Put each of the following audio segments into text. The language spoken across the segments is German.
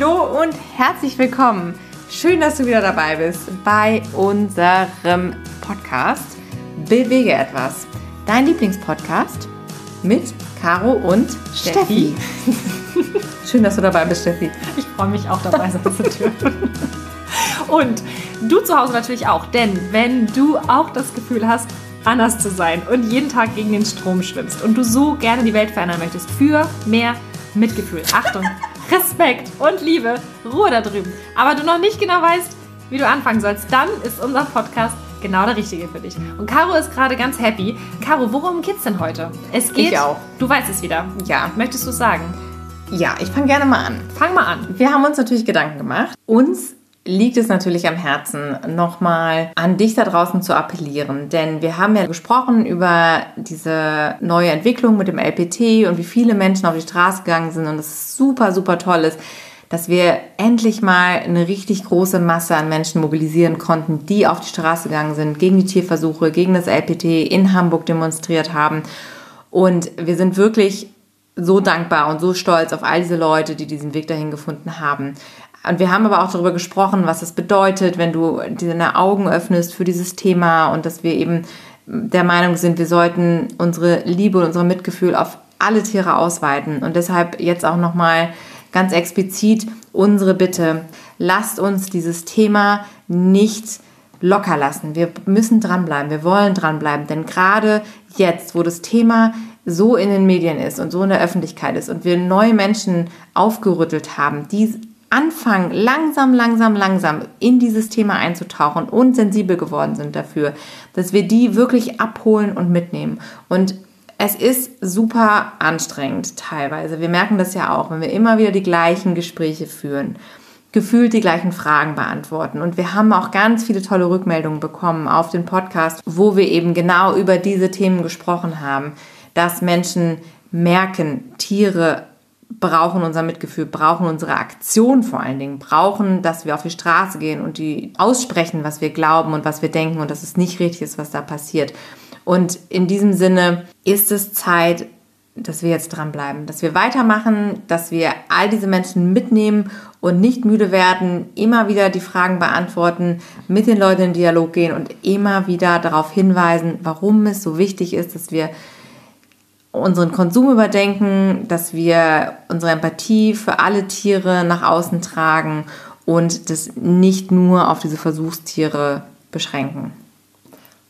Hallo und herzlich willkommen. Schön, dass du wieder dabei bist bei unserem Podcast Bewege etwas. Dein Lieblingspodcast mit Caro und Steffi. Schön, dass du dabei bist, Steffi. Ich freue mich auch dabei sein zu dürfen. Und du zu Hause natürlich auch, denn wenn du auch das Gefühl hast, anders zu sein und jeden Tag gegen den Strom schwimmst und du so gerne die Welt verändern möchtest für mehr Mitgefühl, Achtung, Respekt und Liebe, Ruhe da drüben, aber du noch nicht genau weißt, wie du anfangen sollst, dann ist unser Podcast genau der richtige für dich. Und Caro ist gerade ganz happy. Caro, worum geht's denn heute? Es geht. Ich auch. Du weißt es wieder. Ja. Möchtest du es sagen? Ja, ich fange gerne mal an. Fang mal an. Wir haben uns natürlich Gedanken gemacht. Uns liegt es natürlich am Herzen, nochmal an dich da draußen zu appellieren. Denn wir haben ja gesprochen über diese neue Entwicklung mit dem LPT und wie viele Menschen auf die Straße gegangen sind und es super, super toll ist, dass wir endlich mal eine richtig große Masse an Menschen mobilisieren konnten, die auf die Straße gegangen sind, gegen die Tierversuche, gegen das LPT in Hamburg demonstriert haben. Und wir sind wirklich so dankbar und so stolz auf all diese Leute, die diesen Weg dahin gefunden haben. Und wir haben aber auch darüber gesprochen, was es bedeutet, wenn du deine Augen öffnest für dieses Thema und dass wir eben der Meinung sind, wir sollten unsere Liebe und unser Mitgefühl auf alle Tiere ausweiten. Und deshalb jetzt auch nochmal ganz explizit unsere Bitte, lasst uns dieses Thema nicht locker lassen. Wir müssen dranbleiben, wir wollen dranbleiben, denn gerade jetzt, wo das Thema so in den Medien ist und so in der Öffentlichkeit ist und wir neue Menschen aufgerüttelt haben, die anfangen, langsam, langsam, langsam in dieses Thema einzutauchen und sensibel geworden sind dafür, dass wir die wirklich abholen und mitnehmen. Und es ist super anstrengend teilweise. Wir merken das ja auch, wenn wir immer wieder die gleichen Gespräche führen, gefühlt die gleichen Fragen beantworten. Und wir haben auch ganz viele tolle Rückmeldungen bekommen auf den Podcast, wo wir eben genau über diese Themen gesprochen haben, dass Menschen merken, Tiere brauchen unser Mitgefühl, brauchen unsere Aktion vor allen Dingen, brauchen, dass wir auf die Straße gehen und die aussprechen, was wir glauben und was wir denken und dass es nicht richtig ist, was da passiert. Und in diesem Sinne ist es Zeit, dass wir jetzt dranbleiben, dass wir weitermachen, dass wir all diese Menschen mitnehmen und nicht müde werden, immer wieder die Fragen beantworten, mit den Leuten in Dialog gehen und immer wieder darauf hinweisen, warum es so wichtig ist, dass wir unseren Konsum überdenken, dass wir unsere Empathie für alle Tiere nach außen tragen und das nicht nur auf diese Versuchstiere beschränken.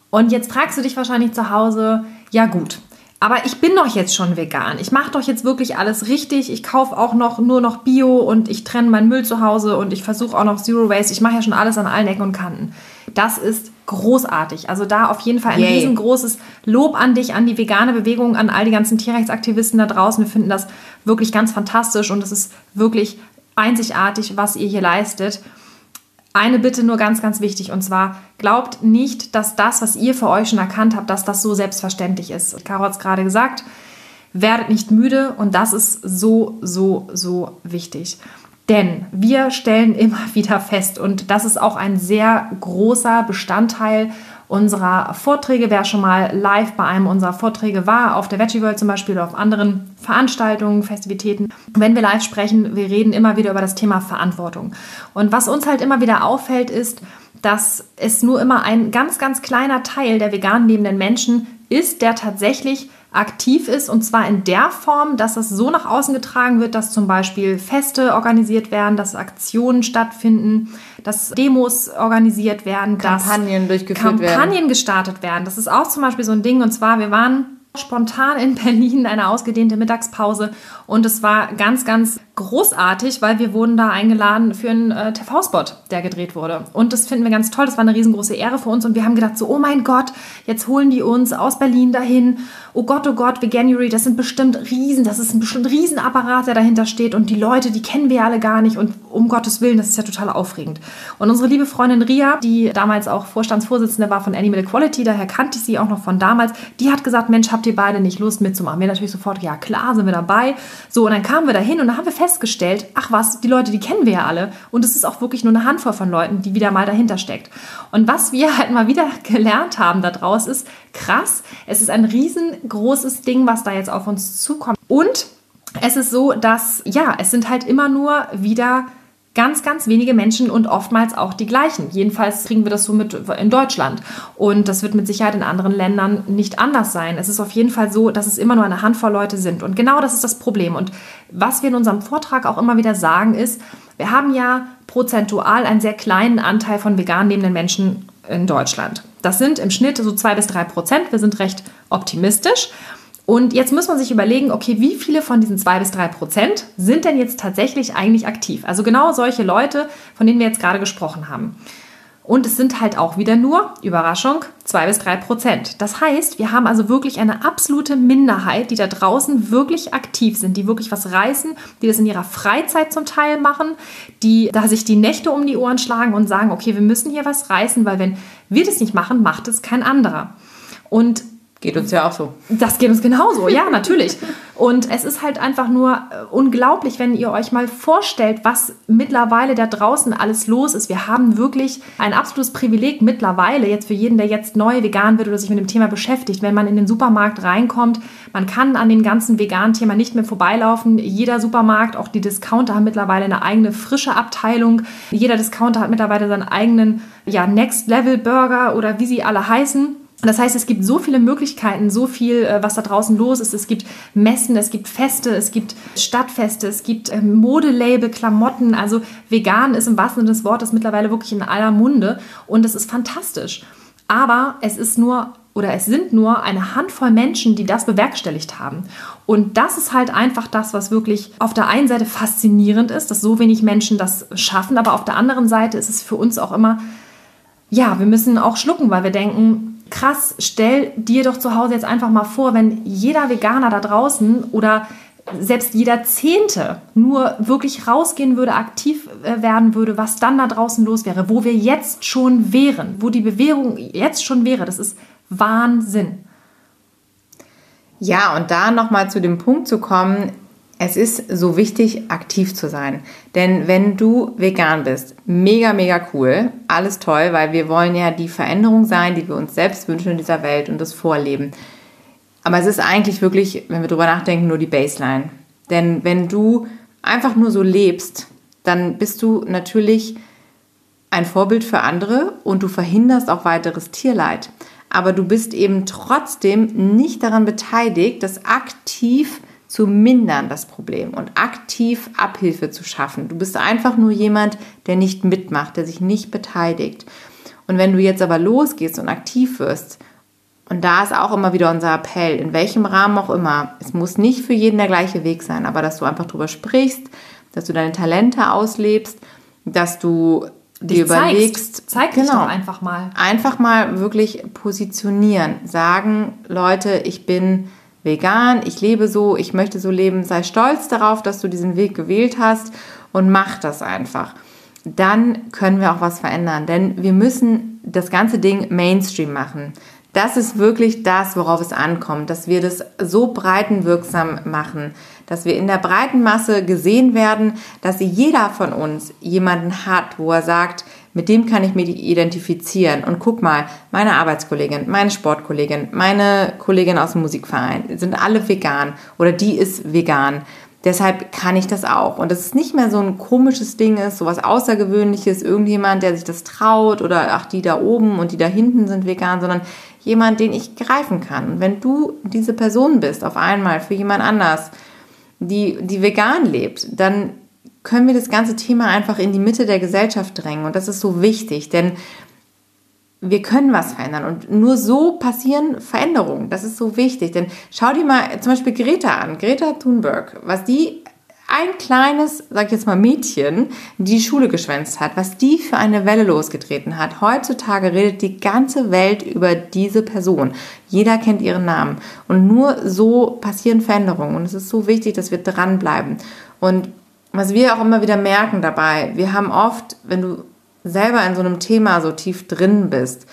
Und jetzt fragst du dich wahrscheinlich zu Hause, ja gut, aber ich bin doch jetzt schon vegan. Ich mache doch jetzt wirklich alles richtig. Ich kaufe auch noch nur noch Bio und ich trenne meinen Müll zu Hause und ich versuche auch noch Zero Waste. Ich mache ja schon alles an allen Ecken und Kanten. Das ist großartig. Also da auf jeden Fall ein Yay. riesengroßes Lob an dich, an die vegane Bewegung, an all die ganzen Tierrechtsaktivisten da draußen. Wir finden das wirklich ganz fantastisch und es ist wirklich einzigartig, was ihr hier leistet. Eine Bitte nur ganz, ganz wichtig und zwar glaubt nicht, dass das, was ihr für euch schon erkannt habt, dass das so selbstverständlich ist. Caro hat es gerade gesagt, werdet nicht müde und das ist so, so, so wichtig. Denn wir stellen immer wieder fest, und das ist auch ein sehr großer Bestandteil unserer Vorträge. Wer schon mal live bei einem unserer Vorträge war, auf der Veggie World zum Beispiel oder auf anderen Veranstaltungen, Festivitäten, wenn wir live sprechen, wir reden immer wieder über das Thema Verantwortung. Und was uns halt immer wieder auffällt, ist, dass es nur immer ein ganz, ganz kleiner Teil der vegan lebenden Menschen ist, der tatsächlich aktiv ist und zwar in der Form, dass es so nach außen getragen wird, dass zum Beispiel Feste organisiert werden, dass Aktionen stattfinden, dass Demos organisiert werden, Kampagnen durchgeführt Kampagnen werden. Kampagnen gestartet werden. Das ist auch zum Beispiel so ein Ding und zwar, wir waren spontan in Berlin eine ausgedehnte Mittagspause und es war ganz, ganz großartig, weil wir wurden da eingeladen für einen äh, TV-Spot, der gedreht wurde. Und das finden wir ganz toll. Das war eine riesengroße Ehre für uns und wir haben gedacht so, oh mein Gott, jetzt holen die uns aus Berlin dahin. Oh Gott, oh Gott, Veganuary, das sind bestimmt Riesen, das ist ein bestimmt Riesenapparat, der dahinter steht und die Leute, die kennen wir alle gar nicht und um Gottes Willen, das ist ja total aufregend. Und unsere liebe Freundin Ria, die damals auch Vorstandsvorsitzende war von Animal Equality, daher kannte ich sie auch noch von damals, die hat gesagt, Mensch, habt ihr beide nicht Lust mitzumachen? Wir natürlich sofort, ja klar, sind wir dabei. So, und dann kamen wir dahin und dann haben wir festgestellt, ach was, die Leute, die kennen wir ja alle. Und es ist auch wirklich nur eine Handvoll von Leuten, die wieder mal dahinter steckt. Und was wir halt mal wieder gelernt haben daraus ist, krass, es ist ein riesengroßes Ding, was da jetzt auf uns zukommt. Und es ist so, dass, ja, es sind halt immer nur wieder ganz, ganz wenige Menschen und oftmals auch die gleichen. Jedenfalls kriegen wir das so mit in Deutschland. Und das wird mit Sicherheit in anderen Ländern nicht anders sein. Es ist auf jeden Fall so, dass es immer nur eine Handvoll Leute sind. Und genau das ist das Problem. Und was wir in unserem Vortrag auch immer wieder sagen, ist, wir haben ja prozentual einen sehr kleinen Anteil von vegan lebenden Menschen in Deutschland. Das sind im Schnitt so zwei bis drei Prozent. Wir sind recht optimistisch. Und jetzt muss man sich überlegen, okay, wie viele von diesen zwei bis drei Prozent sind denn jetzt tatsächlich eigentlich aktiv? Also genau solche Leute, von denen wir jetzt gerade gesprochen haben. Und es sind halt auch wieder nur, Überraschung, zwei bis drei Prozent. Das heißt, wir haben also wirklich eine absolute Minderheit, die da draußen wirklich aktiv sind, die wirklich was reißen, die das in ihrer Freizeit zum Teil machen, die da sich die Nächte um die Ohren schlagen und sagen, okay, wir müssen hier was reißen, weil wenn wir das nicht machen, macht es kein anderer. Und Geht uns ja auch so. Das geht uns genauso, ja, natürlich. Und es ist halt einfach nur äh, unglaublich, wenn ihr euch mal vorstellt, was mittlerweile da draußen alles los ist. Wir haben wirklich ein absolutes Privileg mittlerweile, jetzt für jeden, der jetzt neu vegan wird oder sich mit dem Thema beschäftigt, wenn man in den Supermarkt reinkommt. Man kann an dem ganzen veganen Thema nicht mehr vorbeilaufen. Jeder Supermarkt, auch die Discounter haben mittlerweile eine eigene frische Abteilung. Jeder Discounter hat mittlerweile seinen eigenen ja, Next Level Burger oder wie sie alle heißen. Das heißt, es gibt so viele Möglichkeiten, so viel, äh, was da draußen los ist. Es gibt Messen, es gibt Feste, es gibt Stadtfeste, es gibt ähm, Modelabel, Klamotten. Also vegan ist im wahrsten Sinne des Wortes mittlerweile wirklich in aller Munde und es ist fantastisch. Aber es ist nur oder es sind nur eine Handvoll Menschen, die das bewerkstelligt haben. Und das ist halt einfach das, was wirklich auf der einen Seite faszinierend ist, dass so wenig Menschen das schaffen, aber auf der anderen Seite ist es für uns auch immer, ja, wir müssen auch schlucken, weil wir denken, krass, stell dir doch zu Hause jetzt einfach mal vor, wenn jeder Veganer da draußen oder selbst jeder Zehnte nur wirklich rausgehen würde, aktiv äh, werden würde, was dann da draußen los wäre, wo wir jetzt schon wären, wo die Bewegung jetzt schon wäre. Das ist Wahnsinn. Ja, und da nochmal zu dem Punkt zu kommen, es ist so wichtig, aktiv zu sein. Denn wenn du vegan bist, mega, mega cool, alles toll, weil wir wollen ja die Veränderung sein, die wir uns selbst wünschen in dieser Welt und das Vorleben. Aber es ist eigentlich wirklich, wenn wir drüber nachdenken, nur die Baseline. Denn wenn du einfach nur so lebst, dann bist du natürlich ein Vorbild für andere und du verhinderst auch weiteres Tierleid. Aber du bist eben trotzdem nicht daran beteiligt, dass aktiv zu mindern, das Problem, und aktiv Abhilfe zu schaffen. Du bist einfach nur jemand, der nicht mitmacht, der sich nicht beteiligt. Und wenn du jetzt aber losgehst und aktiv wirst, und da ist auch immer wieder unser Appell, in welchem Rahmen auch immer, es muss nicht für jeden der gleiche Weg sein, aber dass du einfach drüber sprichst, dass du deine Talente auslebst, dass du Dich dir überlegst, zeig genau, einfach mal. Einfach mal wirklich positionieren, sagen, Leute, ich bin vegan, ich lebe so, ich möchte so leben, sei stolz darauf, dass du diesen Weg gewählt hast und mach das einfach. Dann können wir auch was verändern, denn wir müssen das ganze Ding Mainstream machen. Das ist wirklich das, worauf es ankommt, dass wir das so breitenwirksam machen, dass wir in der breiten Masse gesehen werden, dass jeder von uns jemanden hat, wo er sagt, mit dem kann ich mich identifizieren. Und guck mal, meine Arbeitskollegin, meine Sportkollegin, meine Kollegin aus dem Musikverein sind alle vegan oder die ist vegan. Deshalb kann ich das auch. Und dass es nicht mehr so ein komisches Ding ist, so was Außergewöhnliches, irgendjemand, der sich das traut oder ach, die da oben und die da hinten sind vegan, sondern jemand, den ich greifen kann. Und wenn du diese Person bist, auf einmal für jemand anders, die, die vegan lebt, dann können wir das ganze Thema einfach in die Mitte der Gesellschaft drängen. Und das ist so wichtig, denn wir können was verändern und nur so passieren Veränderungen. Das ist so wichtig, denn schau dir mal zum Beispiel Greta an, Greta Thunberg, was die ein kleines, sag ich jetzt mal Mädchen, die Schule geschwänzt hat, was die für eine Welle losgetreten hat. Heutzutage redet die ganze Welt über diese Person. Jeder kennt ihren Namen und nur so passieren Veränderungen und es ist so wichtig, dass wir dranbleiben. Und was wir auch immer wieder merken dabei, wir haben oft, wenn du selber in so einem Thema so tief drin bist,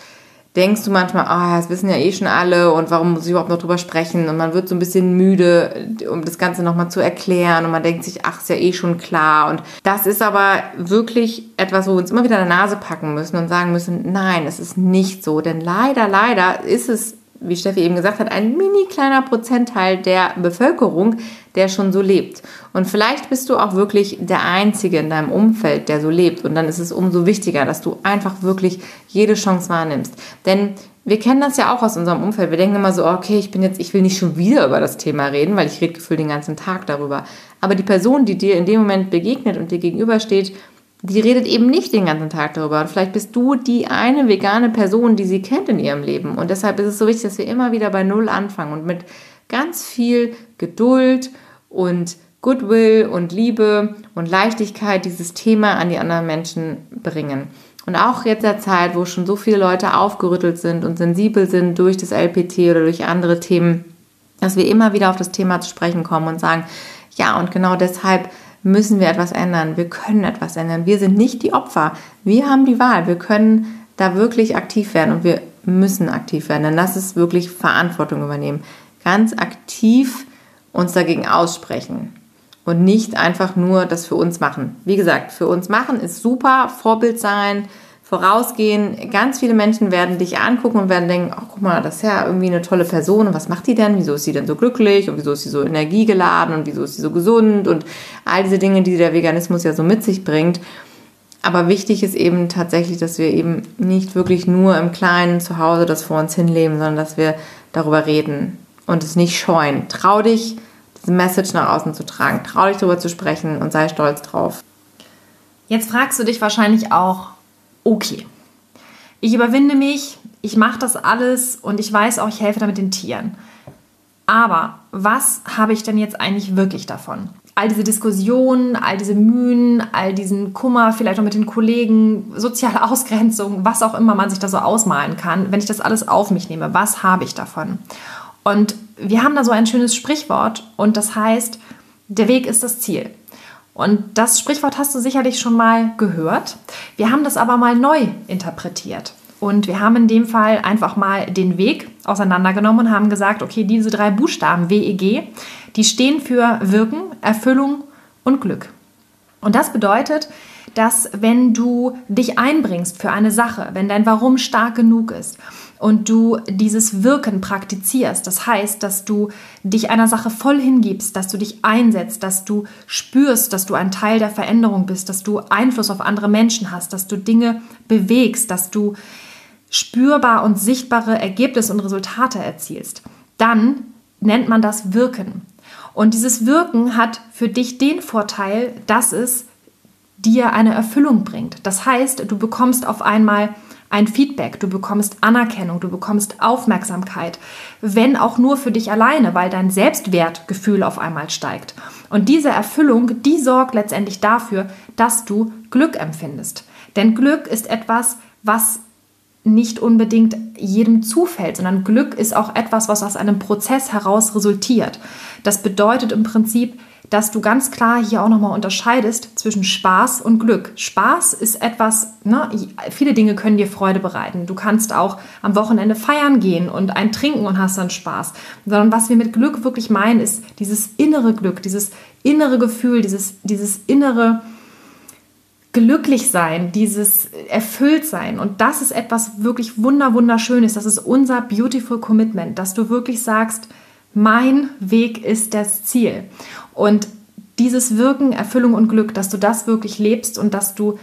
denkst du manchmal, ah, oh, das wissen ja eh schon alle und warum muss ich überhaupt noch drüber sprechen? Und man wird so ein bisschen müde, um das Ganze nochmal zu erklären und man denkt sich, ach, ist ja eh schon klar. Und das ist aber wirklich etwas, wo wir uns immer wieder an der Nase packen müssen und sagen müssen, nein, es ist nicht so. Denn leider, leider ist es wie Steffi eben gesagt hat, ein mini kleiner Prozentteil der Bevölkerung, der schon so lebt. Und vielleicht bist du auch wirklich der Einzige in deinem Umfeld, der so lebt. Und dann ist es umso wichtiger, dass du einfach wirklich jede Chance wahrnimmst. Denn wir kennen das ja auch aus unserem Umfeld. Wir denken immer so, okay, ich bin jetzt, ich will nicht schon wieder über das Thema reden, weil ich rede gefühlt den ganzen Tag darüber. Aber die Person, die dir in dem Moment begegnet und dir gegenübersteht, die redet eben nicht den ganzen Tag darüber. Und vielleicht bist du die eine vegane Person, die sie kennt in ihrem Leben. Und deshalb ist es so wichtig, dass wir immer wieder bei Null anfangen und mit ganz viel Geduld und Goodwill und Liebe und Leichtigkeit dieses Thema an die anderen Menschen bringen. Und auch jetzt der Zeit, wo schon so viele Leute aufgerüttelt sind und sensibel sind durch das LPT oder durch andere Themen, dass wir immer wieder auf das Thema zu sprechen kommen und sagen, ja, und genau deshalb müssen wir etwas ändern. Wir können etwas ändern. Wir sind nicht die Opfer. Wir haben die Wahl. Wir können da wirklich aktiv werden und wir müssen aktiv werden. Denn das ist wirklich Verantwortung übernehmen. Ganz aktiv uns dagegen aussprechen und nicht einfach nur das für uns machen. Wie gesagt, für uns machen ist super, Vorbild sein, vorausgehen. Ganz viele Menschen werden dich angucken und werden denken, ach guck mal, das ist ja irgendwie eine tolle Person und was macht die denn? Wieso ist sie denn so glücklich und wieso ist sie so energiegeladen und wieso ist sie so gesund und all diese Dinge, die der Veganismus ja so mit sich bringt. Aber wichtig ist eben tatsächlich, dass wir eben nicht wirklich nur im Kleinen zu Hause das vor uns hinleben, sondern dass wir darüber reden und es nicht scheuen. Trau dich, diese Message nach außen zu tragen. Trau dich darüber zu sprechen und sei stolz drauf. Jetzt fragst du dich wahrscheinlich auch, okay, ich überwinde mich, ich mache das alles und ich weiß auch, ich helfe damit den Tieren. Aber was habe ich denn jetzt eigentlich wirklich davon? All diese Diskussionen, all diese Mühen, all diesen Kummer, vielleicht auch mit den Kollegen, soziale Ausgrenzung, was auch immer man sich da so ausmalen kann, wenn ich das alles auf mich nehme, was habe ich davon? Und wir haben da so ein schönes Sprichwort und das heißt, der Weg ist das Ziel. Und das Sprichwort hast du sicherlich schon mal gehört. Wir haben das aber mal neu interpretiert. Und wir haben in dem Fall einfach mal den Weg auseinandergenommen und haben gesagt, okay, diese drei Buchstaben WEG, die stehen für Wirken, Erfüllung und Glück. Und das bedeutet, dass wenn du dich einbringst für eine Sache, wenn dein Warum stark genug ist und du dieses Wirken praktizierst, das heißt, dass du dich einer Sache voll hingibst, dass du dich einsetzt, dass du spürst, dass du ein Teil der Veränderung bist, dass du Einfluss auf andere Menschen hast, dass du Dinge bewegst, dass du spürbar und sichtbare Ergebnisse und Resultate erzielst, dann nennt man das Wirken. Und dieses Wirken hat für dich den Vorteil, dass es dir eine Erfüllung bringt. Das heißt, du bekommst auf einmal ein Feedback, du bekommst Anerkennung, du bekommst Aufmerksamkeit, wenn auch nur für dich alleine, weil dein Selbstwertgefühl auf einmal steigt. Und diese Erfüllung, die sorgt letztendlich dafür, dass du Glück empfindest. Denn Glück ist etwas, was nicht unbedingt jedem zufällt, sondern Glück ist auch etwas, was aus einem Prozess heraus resultiert. Das bedeutet im Prinzip, dass du ganz klar hier auch nochmal unterscheidest zwischen Spaß und Glück. Spaß ist etwas, ne, viele Dinge können dir Freude bereiten. Du kannst auch am Wochenende feiern gehen und ein Trinken und hast dann Spaß. Sondern was wir mit Glück wirklich meinen, ist dieses innere Glück, dieses innere Gefühl, dieses, dieses innere Glücklichsein, dieses Erfülltsein. Und das ist etwas wirklich wunder, wunderschönes. Das ist unser Beautiful Commitment, dass du wirklich sagst, mein Weg ist das Ziel. Und dieses Wirken, Erfüllung und Glück, dass du das wirklich lebst und dass du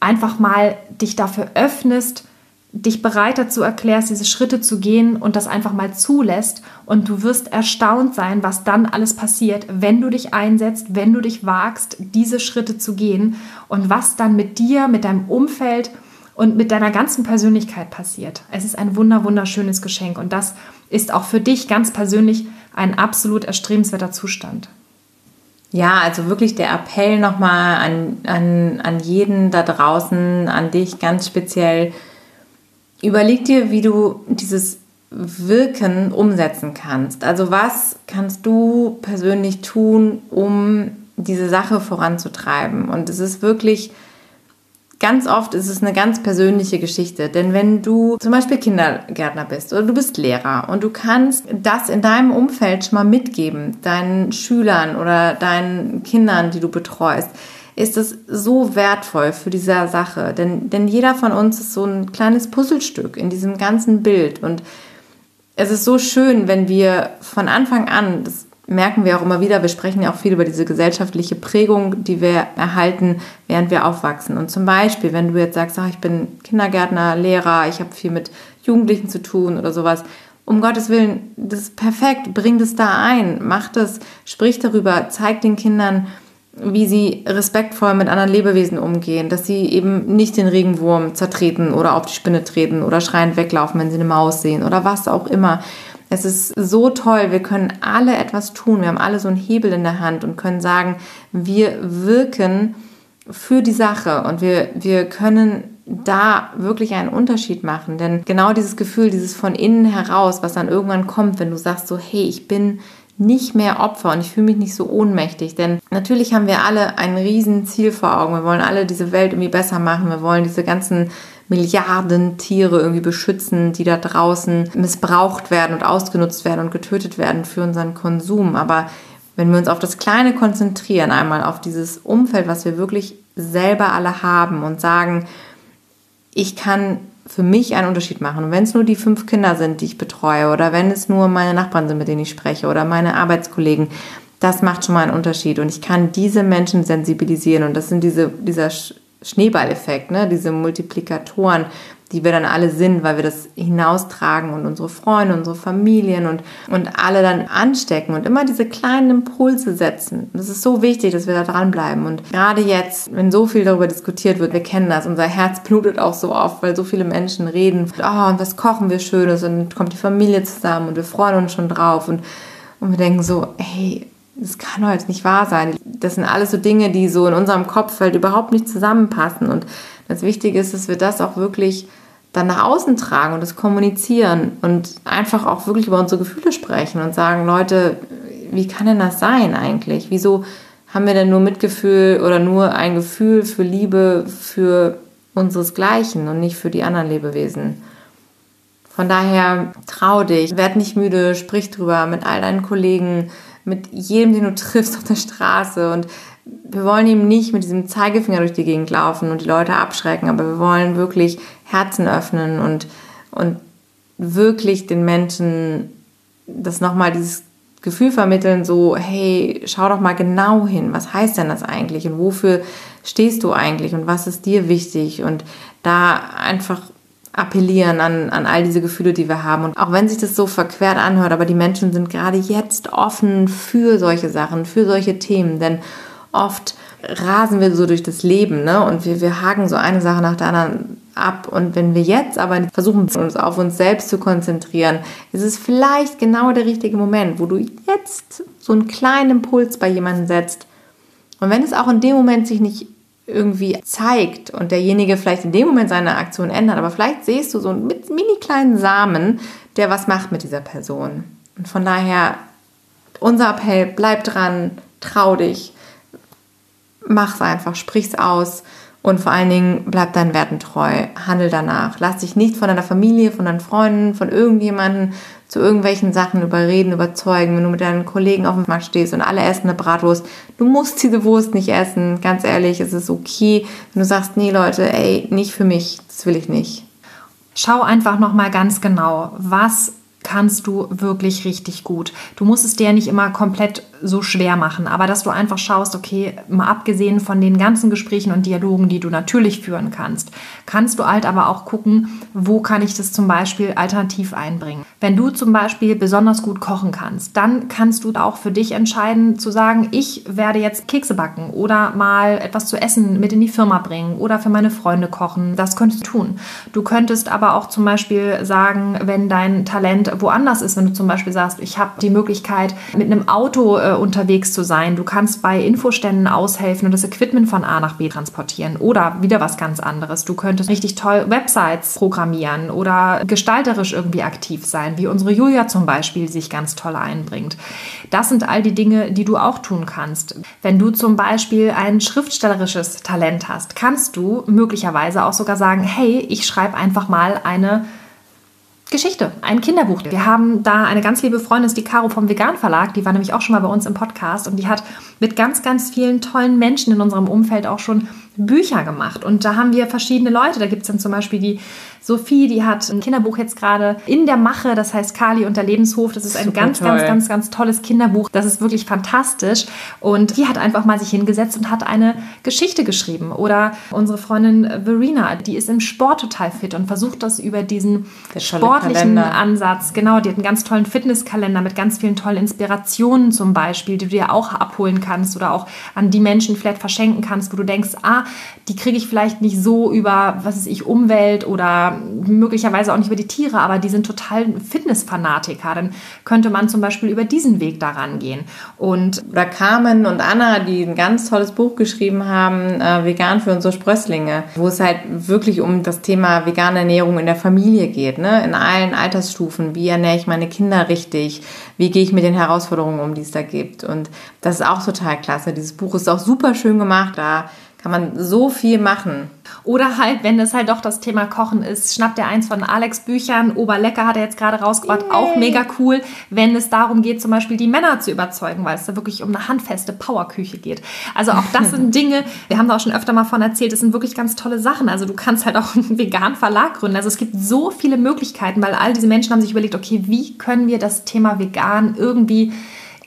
einfach mal dich dafür öffnest, dich bereit dazu erklärst, diese Schritte zu gehen und das einfach mal zulässt. Und du wirst erstaunt sein, was dann alles passiert, wenn du dich einsetzt, wenn du dich wagst, diese Schritte zu gehen und was dann mit dir, mit deinem Umfeld und mit deiner ganzen Persönlichkeit passiert. Es ist ein wunder, wunderschönes Geschenk und das ist auch für dich ganz persönlich ein absolut erstrebenswerter Zustand. Ja, also wirklich der Appell nochmal an, an, an jeden da draußen, an dich ganz speziell. Überleg dir, wie du dieses Wirken umsetzen kannst. Also was kannst du persönlich tun, um diese Sache voranzutreiben? Und es ist wirklich Ganz oft ist es eine ganz persönliche Geschichte, denn wenn du zum Beispiel Kindergärtner bist oder du bist Lehrer und du kannst das in deinem Umfeld schon mal mitgeben, deinen Schülern oder deinen Kindern, die du betreust, ist es so wertvoll für diese Sache, denn, denn jeder von uns ist so ein kleines Puzzlestück in diesem ganzen Bild. Und es ist so schön, wenn wir von Anfang an, das merken wir auch immer wieder, wir sprechen ja auch viel über diese gesellschaftliche Prägung, die wir erhalten, während wir aufwachsen. Und zum Beispiel, wenn du jetzt sagst, ach, ich bin Kindergärtner, Lehrer, ich habe viel mit Jugendlichen zu tun oder sowas, um Gottes Willen, das ist perfekt, bring das da ein, mach das, sprich darüber, zeig den Kindern, wie sie respektvoll mit anderen Lebewesen umgehen, dass sie eben nicht den Regenwurm zertreten oder auf die Spinne treten oder schreiend weglaufen, wenn sie eine Maus sehen oder was auch immer. Es ist so toll, wir können alle etwas tun, wir haben alle so einen Hebel in der Hand und können sagen, wir wirken für die Sache und wir, wir können da wirklich einen Unterschied machen. Denn genau dieses Gefühl, dieses von innen heraus, was dann irgendwann kommt, wenn du sagst so, hey, ich bin nicht mehr Opfer und ich fühle mich nicht so ohnmächtig. Denn natürlich haben wir alle ein riesen Ziel vor Augen. Wir wollen alle diese Welt irgendwie besser machen. Wir wollen diese ganzen Milliarden Tiere irgendwie beschützen, die da draußen missbraucht werden und ausgenutzt werden und getötet werden für unseren Konsum. Aber wenn wir uns auf das Kleine konzentrieren, einmal auf dieses Umfeld, was wir wirklich selber alle haben und sagen, ich kann für mich einen Unterschied machen. Und wenn es nur die fünf Kinder sind, die ich betreue, oder wenn es nur meine Nachbarn sind, mit denen ich spreche, oder meine Arbeitskollegen, das macht schon mal einen Unterschied. Und ich kann diese Menschen sensibilisieren. Und das sind diese, dieser Schneeballeffekt, ne? diese Multiplikatoren, die wir dann alle sind, weil wir das hinaustragen und unsere Freunde, unsere Familien und, und alle dann anstecken und immer diese kleinen Impulse setzen. Es ist so wichtig, dass wir da dranbleiben. Und gerade jetzt, wenn so viel darüber diskutiert wird, wir kennen das, unser Herz blutet auch so oft, weil so viele Menschen reden, oh, und was kochen wir Schönes und kommt die Familie zusammen und wir freuen uns schon drauf und, und wir denken so, hey, das kann heute nicht wahr sein. Das sind alles so Dinge, die so in unserem Kopf halt überhaupt nicht zusammenpassen. Und das Wichtige ist, dass wir das auch wirklich dann nach außen tragen und das kommunizieren und einfach auch wirklich über unsere Gefühle sprechen und sagen, Leute, wie kann denn das sein eigentlich? Wieso haben wir denn nur Mitgefühl oder nur ein Gefühl für Liebe für unseresgleichen und nicht für die anderen Lebewesen? Von daher trau dich, werd nicht müde, sprich drüber mit all deinen Kollegen, mit jedem, den du triffst auf der Straße. Und wir wollen eben nicht mit diesem Zeigefinger durch die Gegend laufen und die Leute abschrecken, aber wir wollen wirklich Herzen öffnen und, und wirklich den Menschen das nochmal dieses Gefühl vermitteln, so, hey, schau doch mal genau hin, was heißt denn das eigentlich? Und wofür stehst du eigentlich? Und was ist dir wichtig? Und da einfach appellieren an, an all diese Gefühle, die wir haben. Und auch wenn sich das so verquert anhört, aber die Menschen sind gerade jetzt offen für solche Sachen, für solche Themen, denn oft rasen wir so durch das Leben ne? und wir, wir haken so eine Sache nach der anderen ab. Und wenn wir jetzt aber versuchen, uns auf uns selbst zu konzentrieren, ist es vielleicht genau der richtige Moment, wo du jetzt so einen kleinen Impuls bei jemandem setzt. Und wenn es auch in dem Moment sich nicht irgendwie zeigt und derjenige vielleicht in dem Moment seine Aktion ändert, aber vielleicht siehst du so einen mini kleinen Samen, der was macht mit dieser Person. Und von daher unser Appell, bleib dran, trau dich, mach's einfach, sprich's aus und vor allen Dingen bleib deinen Werten treu, handel danach. Lass dich nicht von deiner Familie, von deinen Freunden, von irgendjemandem zu irgendwelchen Sachen überreden, überzeugen. Wenn du mit deinen Kollegen auf dem Markt stehst und alle essen eine Bratwurst, du musst diese Wurst nicht essen. Ganz ehrlich, es ist okay, wenn du sagst, nee Leute, ey, nicht für mich, das will ich nicht. Schau einfach noch mal ganz genau, was kannst du wirklich richtig gut. Du musst es dir nicht immer komplett so schwer machen, aber dass du einfach schaust, okay, mal abgesehen von den ganzen Gesprächen und Dialogen, die du natürlich führen kannst, kannst du halt aber auch gucken, wo kann ich das zum Beispiel alternativ einbringen. Wenn du zum Beispiel besonders gut kochen kannst, dann kannst du auch für dich entscheiden zu sagen, ich werde jetzt Kekse backen oder mal etwas zu essen mit in die Firma bringen oder für meine Freunde kochen. Das könntest du tun. Du könntest aber auch zum Beispiel sagen, wenn dein Talent woanders ist, wenn du zum Beispiel sagst, ich habe die Möglichkeit, mit einem Auto äh, unterwegs zu sein, du kannst bei Infoständen aushelfen und das Equipment von A nach B transportieren oder wieder was ganz anderes. Du könntest richtig toll Websites programmieren oder gestalterisch irgendwie aktiv sein, wie unsere Julia zum Beispiel sich ganz toll einbringt. Das sind all die Dinge, die du auch tun kannst. Wenn du zum Beispiel ein schriftstellerisches Talent hast, kannst du möglicherweise auch sogar sagen, hey, ich schreibe einfach mal eine Geschichte, ein Kinderbuch. Wir haben da eine ganz liebe Freundin, ist die Caro vom Vegan Verlag, die war nämlich auch schon mal bei uns im Podcast und die hat mit ganz, ganz vielen tollen Menschen in unserem Umfeld auch schon Bücher gemacht. Und da haben wir verschiedene Leute. Da gibt es dann zum Beispiel die Sophie, die hat ein Kinderbuch jetzt gerade in der Mache, das heißt Kali und der Lebenshof. Das ist ein Super ganz, toll. ganz, ganz, ganz tolles Kinderbuch. Das ist wirklich fantastisch. Und die hat einfach mal sich hingesetzt und hat eine Geschichte geschrieben. Oder unsere Freundin Verena, die ist im Sport total fit und versucht das über diesen sportlichen Kalender. Ansatz. Genau, die hat einen ganz tollen Fitnesskalender mit ganz vielen tollen Inspirationen zum Beispiel, die du dir auch abholen kannst oder auch an die Menschen vielleicht verschenken kannst, wo du denkst, ah, die kriege ich vielleicht nicht so über, was weiß ich, Umwelt oder möglicherweise auch nicht über die Tiere, aber die sind total Fitnessfanatiker. Dann könnte man zum Beispiel über diesen Weg daran gehen. Und oder Carmen und Anna, die ein ganz tolles Buch geschrieben haben, äh, Vegan für unsere Sprösslinge, wo es halt wirklich um das Thema vegane Ernährung in der Familie geht, ne? in allen Altersstufen. Wie ernähre ich meine Kinder richtig? Wie gehe ich mit den Herausforderungen um, die es da gibt? Und das ist auch total klasse. Dieses Buch ist auch super schön gemacht. Da kann man so viel machen. Oder halt, wenn es halt doch das Thema Kochen ist, schnappt er eins von Alex Büchern. Oberlecker hat er jetzt gerade rausgebracht. Yay. Auch mega cool, wenn es darum geht, zum Beispiel die Männer zu überzeugen, weil es da wirklich um eine handfeste Powerküche geht. Also auch das sind Dinge, wir haben da auch schon öfter mal von erzählt, das sind wirklich ganz tolle Sachen. Also du kannst halt auch einen veganen Verlag gründen. Also es gibt so viele Möglichkeiten, weil all diese Menschen haben sich überlegt, okay, wie können wir das Thema vegan irgendwie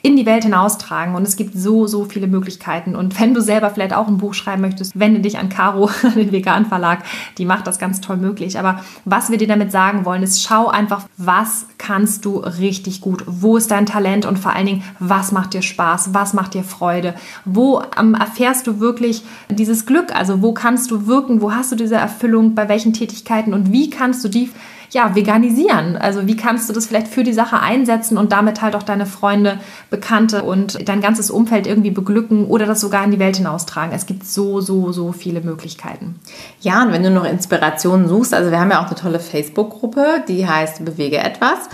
in die Welt hinaustragen. Und es gibt so, so viele Möglichkeiten. Und wenn du selber vielleicht auch ein Buch schreiben möchtest, wende dich an Caro, den Vegan Verlag. Die macht das ganz toll möglich. Aber was wir dir damit sagen wollen, ist, schau einfach, was kannst du richtig gut? Wo ist dein Talent? Und vor allen Dingen, was macht dir Spaß? Was macht dir Freude? Wo ähm, erfährst du wirklich dieses Glück? Also wo kannst du wirken? Wo hast du diese Erfüllung? Bei welchen Tätigkeiten? Und wie kannst du die ja, veganisieren? Also wie kannst du das vielleicht für die Sache einsetzen und damit halt auch deine Freunde, Bekannte und dein ganzes Umfeld irgendwie beglücken oder das sogar in die Welt hinaustragen? Es gibt so, so, so viele Möglichkeiten. Ja, und wenn du noch Inspirationen suchst, also wir haben ja auch eine tolle Facebook-Gruppe, die heißt Bewege etwas.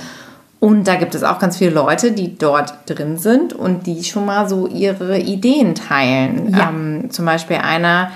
Und da gibt es auch ganz viele Leute, die dort drin sind und die schon mal so ihre Ideen teilen. Ja. Ähm, zum Beispiel einer,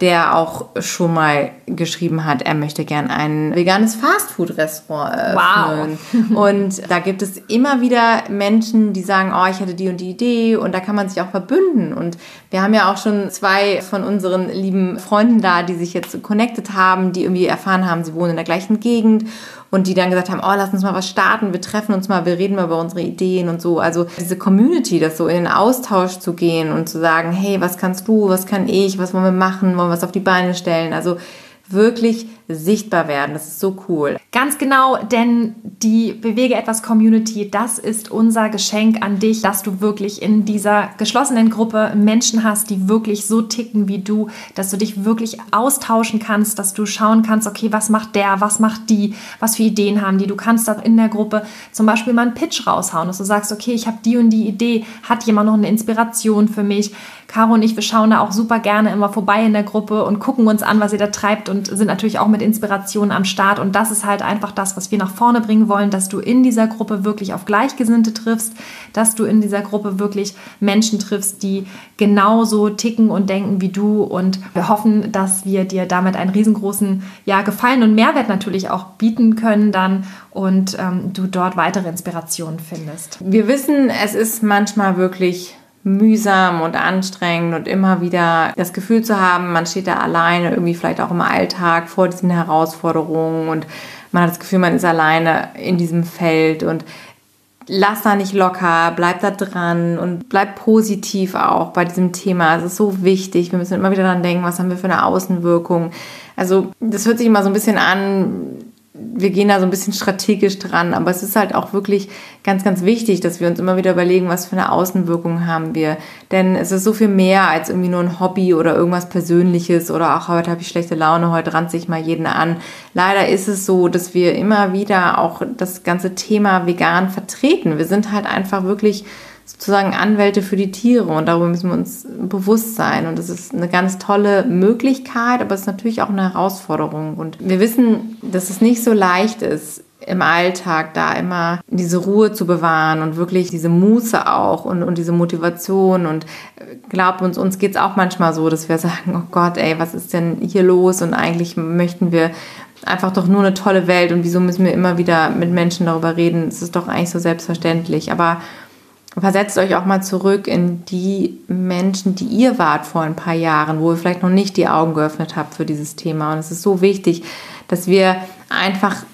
der auch schon mal geschrieben hat, er möchte gern ein veganes Fastfood-Restaurant eröffnen. Wow. Und da gibt es immer wieder Menschen, die sagen, oh, ich hatte die und die Idee und da kann man sich auch verbünden. Und wir haben ja auch schon zwei von unseren lieben Freunden da, die sich jetzt connected haben, die irgendwie erfahren haben, sie wohnen in der gleichen Gegend und die dann gesagt haben, oh, lass uns mal was starten, wir treffen uns mal, wir reden mal über unsere Ideen und so. Also diese Community, das so in den Austausch zu gehen und zu sagen, hey, was kannst du, was kann ich, was wollen wir machen, wollen wir was auf die Beine stellen. Also wirklich sichtbar werden. Das ist so cool. Ganz genau, denn die Bewege etwas Community, das ist unser Geschenk an dich, dass du wirklich in dieser geschlossenen Gruppe Menschen hast, die wirklich so ticken wie du, dass du dich wirklich austauschen kannst, dass du schauen kannst, okay, was macht der, was macht die, was für Ideen haben die. Du kannst auch in der Gruppe zum Beispiel mal einen Pitch raushauen, dass du sagst, okay, ich habe die und die Idee, hat jemand noch eine Inspiration für mich? Caro und ich, wir schauen da auch super gerne immer vorbei in der Gruppe und gucken uns an, was ihr da treibt und sind natürlich auch mit Inspiration am Start. Und das ist halt einfach das, was wir nach vorne bringen wollen, dass du in dieser Gruppe wirklich auf Gleichgesinnte triffst, dass du in dieser Gruppe wirklich Menschen triffst, die genauso ticken und denken wie du. Und wir hoffen, dass wir dir damit einen riesengroßen ja, Gefallen und Mehrwert natürlich auch bieten können dann und ähm, du dort weitere Inspirationen findest. Wir wissen, es ist manchmal wirklich mühsam und anstrengend und immer wieder das Gefühl zu haben, man steht da alleine, irgendwie vielleicht auch im Alltag vor diesen Herausforderungen und man hat das Gefühl, man ist alleine in diesem Feld und lass da nicht locker, bleib da dran und bleib positiv auch bei diesem Thema. Es ist so wichtig. Wir müssen immer wieder dran denken, was haben wir für eine Außenwirkung. Also, das hört sich immer so ein bisschen an, wir gehen da so ein bisschen strategisch dran, aber es ist halt auch wirklich ganz, ganz wichtig, dass wir uns immer wieder überlegen, was für eine Außenwirkung haben wir. Denn es ist so viel mehr als irgendwie nur ein Hobby oder irgendwas Persönliches oder auch heute habe ich schlechte Laune, heute ranze ich mal jeden an. Leider ist es so, dass wir immer wieder auch das ganze Thema vegan vertreten. Wir sind halt einfach wirklich sozusagen Anwälte für die Tiere und darüber müssen wir uns bewusst sein. Und das ist eine ganz tolle Möglichkeit, aber es ist natürlich auch eine Herausforderung. Und wir wissen, dass es nicht so leicht ist, im Alltag da immer diese Ruhe zu bewahren und wirklich diese Muße auch und, und diese Motivation. Und glaubt uns, uns geht's auch manchmal so, dass wir sagen, oh Gott, ey, was ist denn hier los? Und eigentlich möchten wir einfach doch nur eine tolle Welt und wieso müssen wir immer wieder mit Menschen darüber reden? Es ist doch eigentlich so selbstverständlich. Aber versetzt euch auch mal zurück in die Menschen, die ihr wart vor ein paar Jahren, wo ihr vielleicht noch nicht die Augen geöffnet habt für dieses Thema. Und es ist so wichtig, dass wir einfach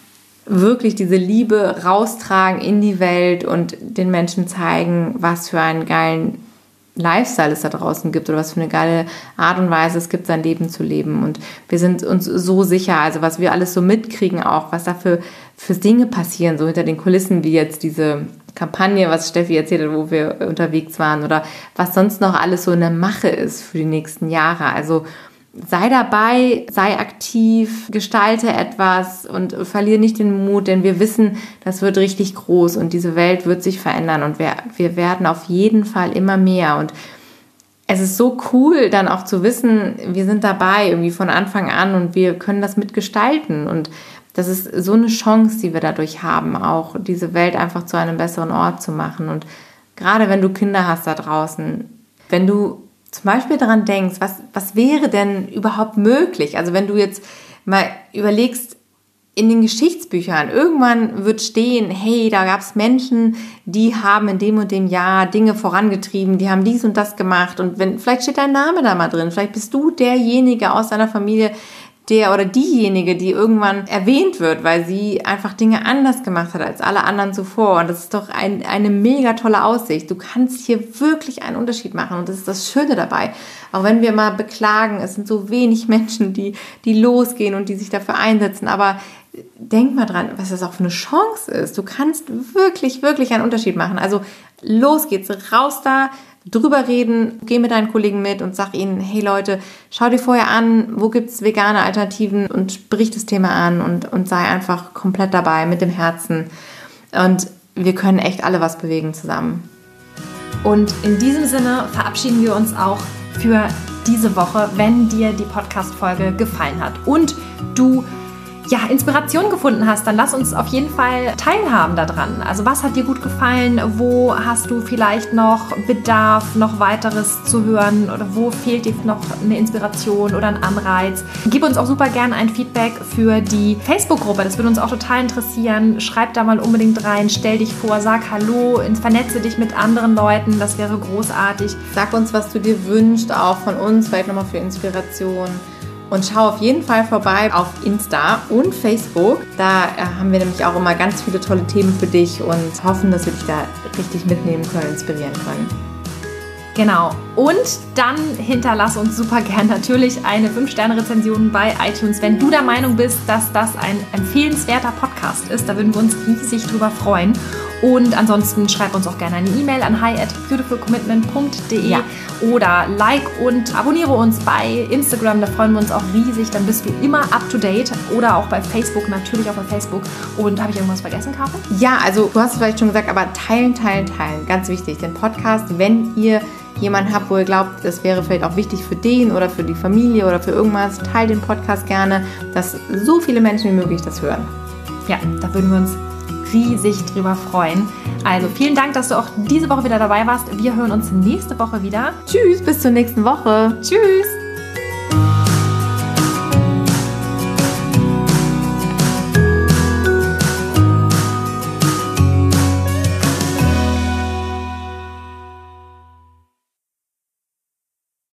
wirklich diese Liebe raustragen in die Welt und den Menschen zeigen, was für einen geilen Lifestyle es da draußen gibt oder was für eine geile Art und Weise es gibt, sein Leben zu leben. Und wir sind uns so sicher, also was wir alles so mitkriegen auch, was da für, für Dinge passieren, so hinter den Kulissen, wie jetzt diese Kampagne, was Steffi erzählt hat, wo wir unterwegs waren oder was sonst noch alles so in der Mache ist für die nächsten Jahre. Also sei dabei, sei aktiv, gestalte etwas und verliere nicht den Mut, denn wir wissen, das wird richtig groß und diese Welt wird sich verändern und wir, wir werden auf jeden Fall immer mehr und es ist so cool, dann auch zu wissen, wir sind dabei irgendwie von Anfang an und wir können das mitgestalten und das ist so eine Chance, die wir dadurch haben, auch diese Welt einfach zu einem besseren Ort zu machen und gerade wenn du Kinder hast da draußen, wenn du zum Beispiel daran denkst, was, was wäre denn überhaupt möglich? Also wenn du jetzt mal überlegst, in den Geschichtsbüchern, irgendwann wird stehen, hey, da gab es Menschen, die haben in dem und dem Jahr Dinge vorangetrieben, die haben dies und das gemacht. Und wenn, vielleicht steht dein Name da mal drin, vielleicht bist du derjenige aus deiner Familie, der oder diejenige, die irgendwann erwähnt wird, weil sie einfach Dinge anders gemacht hat als alle anderen zuvor. Und das ist doch ein, eine mega tolle Aussicht. Du kannst hier wirklich einen Unterschied machen und das ist das Schöne dabei. Auch wenn wir mal beklagen, es sind so wenig Menschen, die, die losgehen und die sich dafür einsetzen, aber denk mal dran, was das auch für eine Chance ist. Du kannst wirklich, wirklich einen Unterschied machen. Also los geht's, raus da, drüber reden, geh mit deinen Kollegen mit und sag ihnen, hey Leute, schau dir vorher an, wo gibt es vegane Alternativen und sprich das Thema an und, und sei einfach komplett dabei mit dem Herzen. Und wir können echt alle was bewegen zusammen. Und in diesem Sinne verabschieden wir uns auch für diese Woche, wenn dir die Podcast-Folge gefallen hat und du ja, Inspiration gefunden hast, dann lass uns auf jeden Fall teilhaben daran. Also was hat dir gut gefallen? Wo hast du vielleicht noch Bedarf, noch weiteres zu hören? Oder wo fehlt dir noch eine Inspiration oder ein Anreiz? Gib uns auch super gerne ein Feedback für die Facebook-Gruppe. Das würde uns auch total interessieren. Schreib da mal unbedingt rein, stell dich vor, sag Hallo, vernetze dich mit anderen Leuten. Das wäre großartig. Sag uns, was du dir wünschst, auch von uns, vielleicht nochmal für Inspiration. Und schau auf jeden Fall vorbei auf Insta und Facebook. Da äh, haben wir nämlich auch immer ganz viele tolle Themen für dich und hoffen, dass wir dich da richtig mitnehmen können, inspirieren können. Genau. Und dann hinterlass uns super gern natürlich eine 5-Sterne-Rezension bei iTunes, wenn du der Meinung bist, dass das ein empfehlenswerter Podcast ist. Da würden wir uns riesig drüber freuen. Und ansonsten schreib uns auch gerne eine E-Mail an hi at beautifulcommitment.de ja. oder like und abonniere uns bei Instagram, da freuen wir uns auch riesig. Dann bist du immer up to date oder auch bei Facebook, natürlich auch bei Facebook. Und habe ich irgendwas vergessen, Karin? Ja, also du hast es vielleicht schon gesagt, aber teilen, teilen, teilen. Ganz wichtig. Den Podcast, wenn ihr jemanden habt, wo ihr glaubt, das wäre vielleicht auch wichtig für den oder für die Familie oder für irgendwas, teilt den Podcast gerne, dass so viele Menschen wie möglich das hören. Ja, da würden wir uns riesig drüber freuen. Also vielen Dank, dass du auch diese Woche wieder dabei warst. Wir hören uns nächste Woche wieder. Tschüss, bis zur nächsten Woche. Tschüss.